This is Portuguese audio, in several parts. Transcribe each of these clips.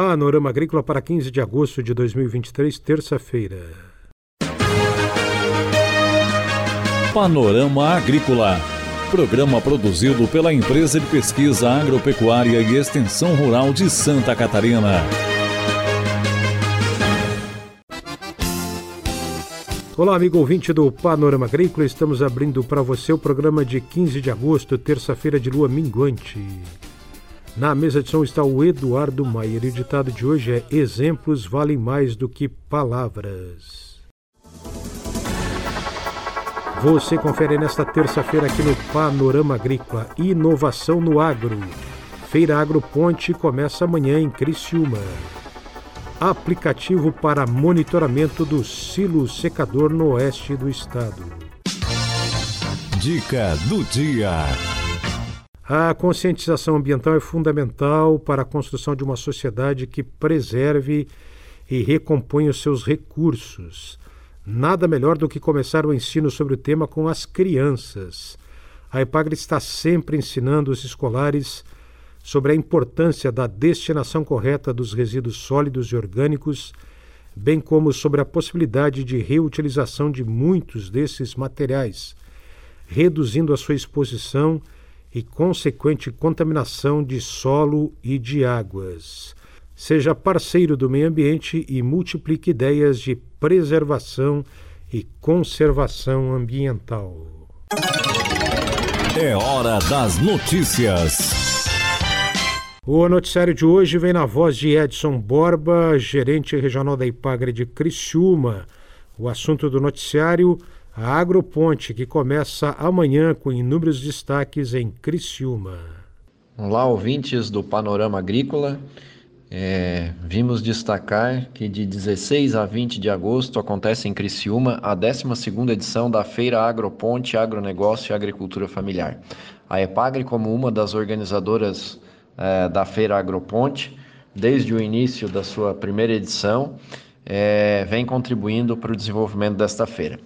Panorama Agrícola para 15 de agosto de 2023, terça-feira. Panorama Agrícola. Programa produzido pela Empresa de Pesquisa Agropecuária e Extensão Rural de Santa Catarina. Olá, amigo ouvinte do Panorama Agrícola. Estamos abrindo para você o programa de 15 de agosto, terça-feira de lua minguante. Na mesa de som está o Eduardo Maier o ditado de hoje é: Exemplos valem mais do que palavras. Você confere nesta terça-feira aqui no Panorama Agrícola Inovação no Agro. Feira Agro Ponte começa amanhã em Criciúma. Aplicativo para monitoramento do silo secador no oeste do estado. Dica do dia. A conscientização ambiental é fundamental para a construção de uma sociedade que preserve e recomponha os seus recursos. Nada melhor do que começar o ensino sobre o tema com as crianças. A EPAGRE está sempre ensinando os escolares sobre a importância da destinação correta dos resíduos sólidos e orgânicos, bem como sobre a possibilidade de reutilização de muitos desses materiais, reduzindo a sua exposição e consequente contaminação de solo e de águas. Seja parceiro do meio ambiente e multiplique ideias de preservação e conservação ambiental. É hora das notícias. O noticiário de hoje vem na voz de Edson Borba, gerente regional da Ipagre de Criciúma. O assunto do noticiário a Agroponte, que começa amanhã com inúmeros destaques em Criciúma. Olá, ouvintes do Panorama Agrícola. É, vimos destacar que de 16 a 20 de agosto acontece em Criciúma a 12ª edição da Feira Agroponte, Agronegócio e Agricultura Familiar. A EPAGRE, como uma das organizadoras é, da Feira Agroponte, desde o início da sua primeira edição, é, vem contribuindo para o desenvolvimento desta feira.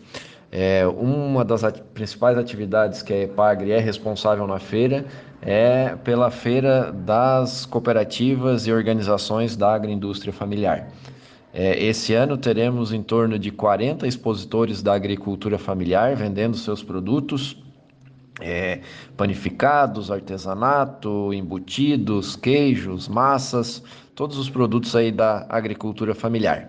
É, uma das at principais atividades que a EPAGRE é responsável na feira é pela feira das cooperativas e organizações da agroindústria familiar. É, esse ano teremos em torno de 40 expositores da agricultura familiar vendendo seus produtos, é, panificados, artesanato, embutidos, queijos, massas, todos os produtos aí da agricultura familiar.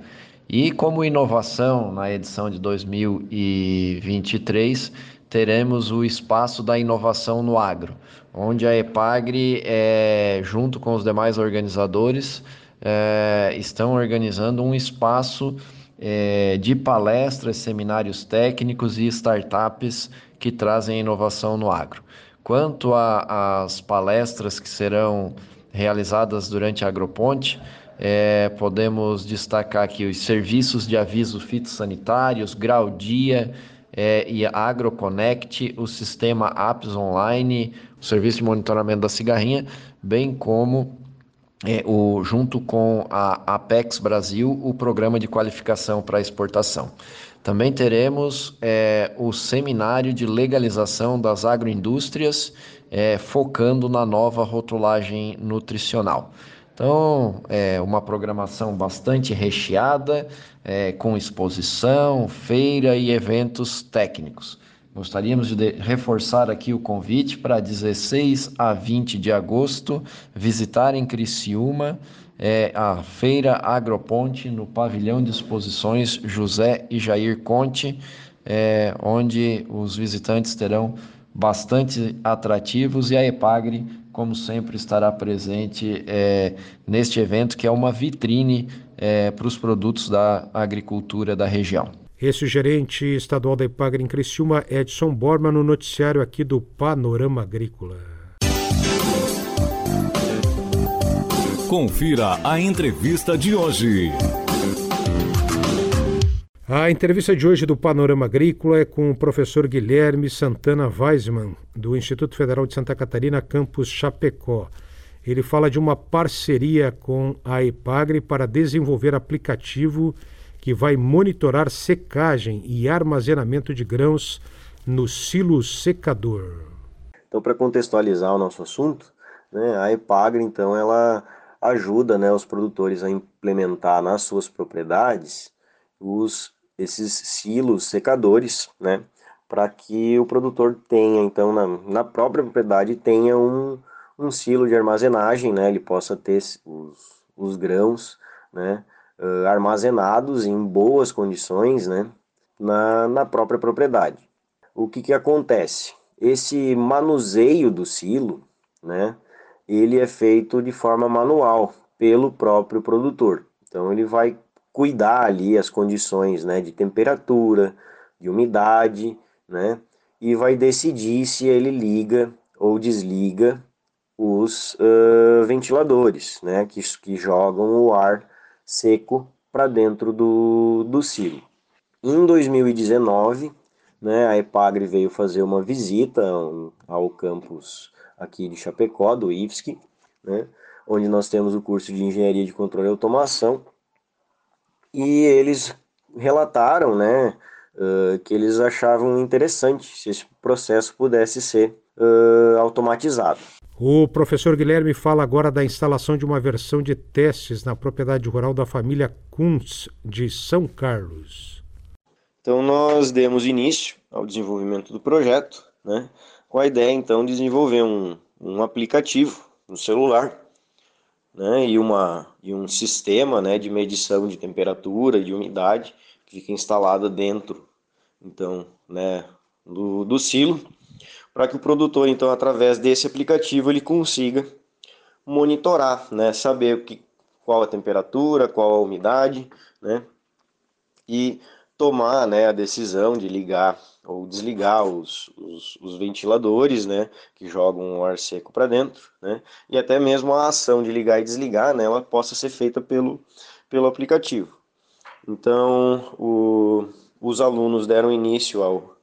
E como inovação, na edição de 2023, teremos o espaço da inovação no agro, onde a EPAGRE, é, junto com os demais organizadores, é, estão organizando um espaço é, de palestras, seminários técnicos e startups que trazem inovação no agro. Quanto às palestras que serão realizadas durante a Agroponte, é, podemos destacar aqui os serviços de aviso fitossanitários, Grau Dia é, e AgroConnect, o sistema Apps Online, o serviço de monitoramento da cigarrinha, bem como é, o, junto com a Apex Brasil, o programa de qualificação para exportação. Também teremos é, o seminário de legalização das agroindústrias, é, focando na nova rotulagem nutricional. Então, é uma programação bastante recheada, é, com exposição, feira e eventos técnicos. Gostaríamos de reforçar aqui o convite para 16 a 20 de agosto visitarem Criciúma é, a Feira Agroponte no pavilhão de exposições José e Jair Conte, é, onde os visitantes terão bastante atrativos e a Epagre como sempre, estará presente é, neste evento, que é uma vitrine é, para os produtos da agricultura da região. Esse gerente estadual da Ipagre em Criciúma, Edson Borma, no noticiário aqui do Panorama Agrícola. Confira a entrevista de hoje. A entrevista de hoje do Panorama Agrícola é com o professor Guilherme Santana Weisman, do Instituto Federal de Santa Catarina, campus Chapecó. Ele fala de uma parceria com a EPAGRE para desenvolver aplicativo que vai monitorar secagem e armazenamento de grãos no silo secador. Então, para contextualizar o nosso assunto, né, a EPAGRE, então, ela ajuda né, os produtores a implementar nas suas propriedades os, esses silos secadores, né, para que o produtor tenha, então, na, na própria propriedade, tenha um, um silo de armazenagem, né, ele possa ter os, os grãos né, uh, armazenados em boas condições né, na, na própria propriedade. O que, que acontece? Esse manuseio do silo, né, ele é feito de forma manual pelo próprio produtor. Então ele vai cuidar ali as condições né, de temperatura, de umidade, né, e vai decidir se ele liga ou desliga os uh, ventiladores, né, que, que jogam o ar seco para dentro do, do silo. Em 2019, né, a Epagre veio fazer uma visita ao campus aqui de Chapecó, do IFSC, né, onde nós temos o curso de Engenharia de Controle e Automação, e eles relataram né, uh, que eles achavam interessante se esse processo pudesse ser uh, automatizado. O professor Guilherme fala agora da instalação de uma versão de testes na propriedade rural da família Kuntz de São Carlos. Então nós demos início ao desenvolvimento do projeto, né, com a ideia então de desenvolver um, um aplicativo no celular né, e, uma, e um sistema né, de medição de temperatura e de umidade que fica instalado dentro então, né, do, do silo, para que o produtor, então, através desse aplicativo, ele consiga monitorar, né, saber o que, qual a temperatura, qual a umidade, né, e tomar né, a decisão de ligar ou desligar os, os, os, ventiladores, né, que jogam o ar seco para dentro, né, e até mesmo a ação de ligar e desligar, né, ela possa ser feita pelo, pelo aplicativo. Então, o, os alunos deram início ao,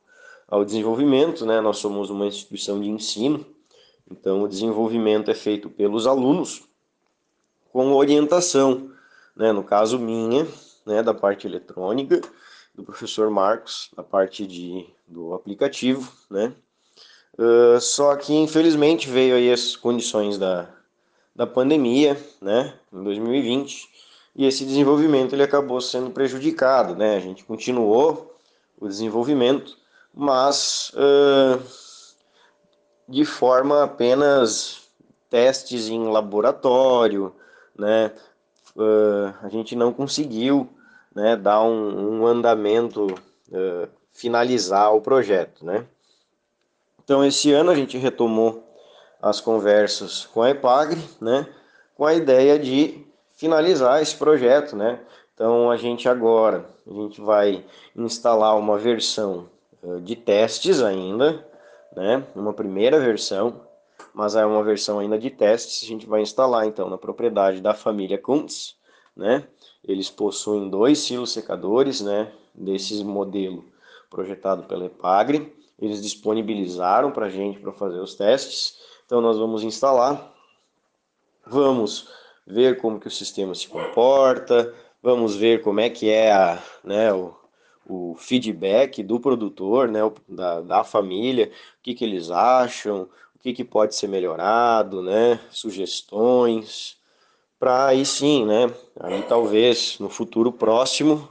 ao desenvolvimento, né, nós somos uma instituição de ensino, então o desenvolvimento é feito pelos alunos com orientação, né, no caso minha, né, da parte eletrônica, do professor Marcos, a parte de, do aplicativo, né? Uh, só que infelizmente veio aí as condições da, da pandemia, né, em 2020, e esse desenvolvimento ele acabou sendo prejudicado, né? A gente continuou o desenvolvimento, mas uh, de forma apenas testes em laboratório, né? Uh, a gente não conseguiu né, dar um, um andamento, uh, finalizar o projeto, né? Então, esse ano a gente retomou as conversas com a EPAGRE, né, com a ideia de finalizar esse projeto, né? Então, a gente agora, a gente vai instalar uma versão uh, de testes ainda, né, uma primeira versão, mas é uma versão ainda de testes, a gente vai instalar, então, na propriedade da família Kuntz, né, eles possuem dois silos secadores, né, desse modelo projetado pela Epagre. Eles disponibilizaram para a gente para fazer os testes. Então nós vamos instalar, vamos ver como que o sistema se comporta, vamos ver como é que é a, né, o, o feedback do produtor, né, da, da família, o que, que eles acham, o que, que pode ser melhorado, né, sugestões, para aí sim, né? Aí talvez no futuro próximo,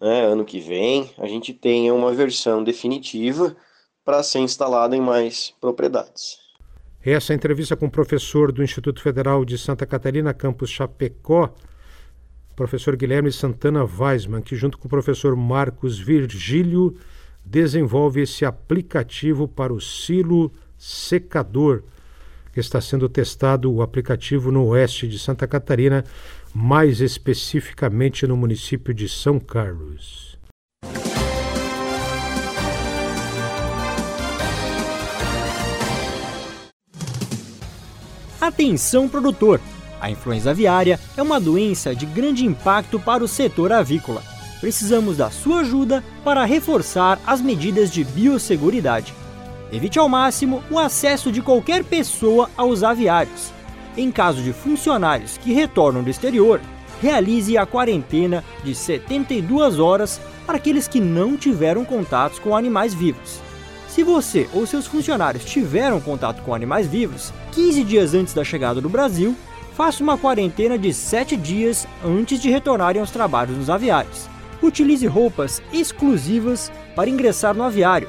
né, ano que vem, a gente tenha uma versão definitiva para ser instalada em mais propriedades. Essa entrevista com o professor do Instituto Federal de Santa Catarina, campus Chapecó, professor Guilherme Santana Weisman, que junto com o professor Marcos Virgílio desenvolve esse aplicativo para o silo secador está sendo testado o aplicativo no oeste de Santa Catarina, mais especificamente no município de São Carlos. Atenção produtor! A influenza aviária é uma doença de grande impacto para o setor avícola. Precisamos da sua ajuda para reforçar as medidas de biosseguridade. Evite ao máximo o acesso de qualquer pessoa aos aviários. Em caso de funcionários que retornam do exterior, realize a quarentena de 72 horas para aqueles que não tiveram contatos com animais vivos. Se você ou seus funcionários tiveram contato com animais vivos 15 dias antes da chegada do Brasil, faça uma quarentena de 7 dias antes de retornarem aos trabalhos nos aviários. Utilize roupas exclusivas para ingressar no aviário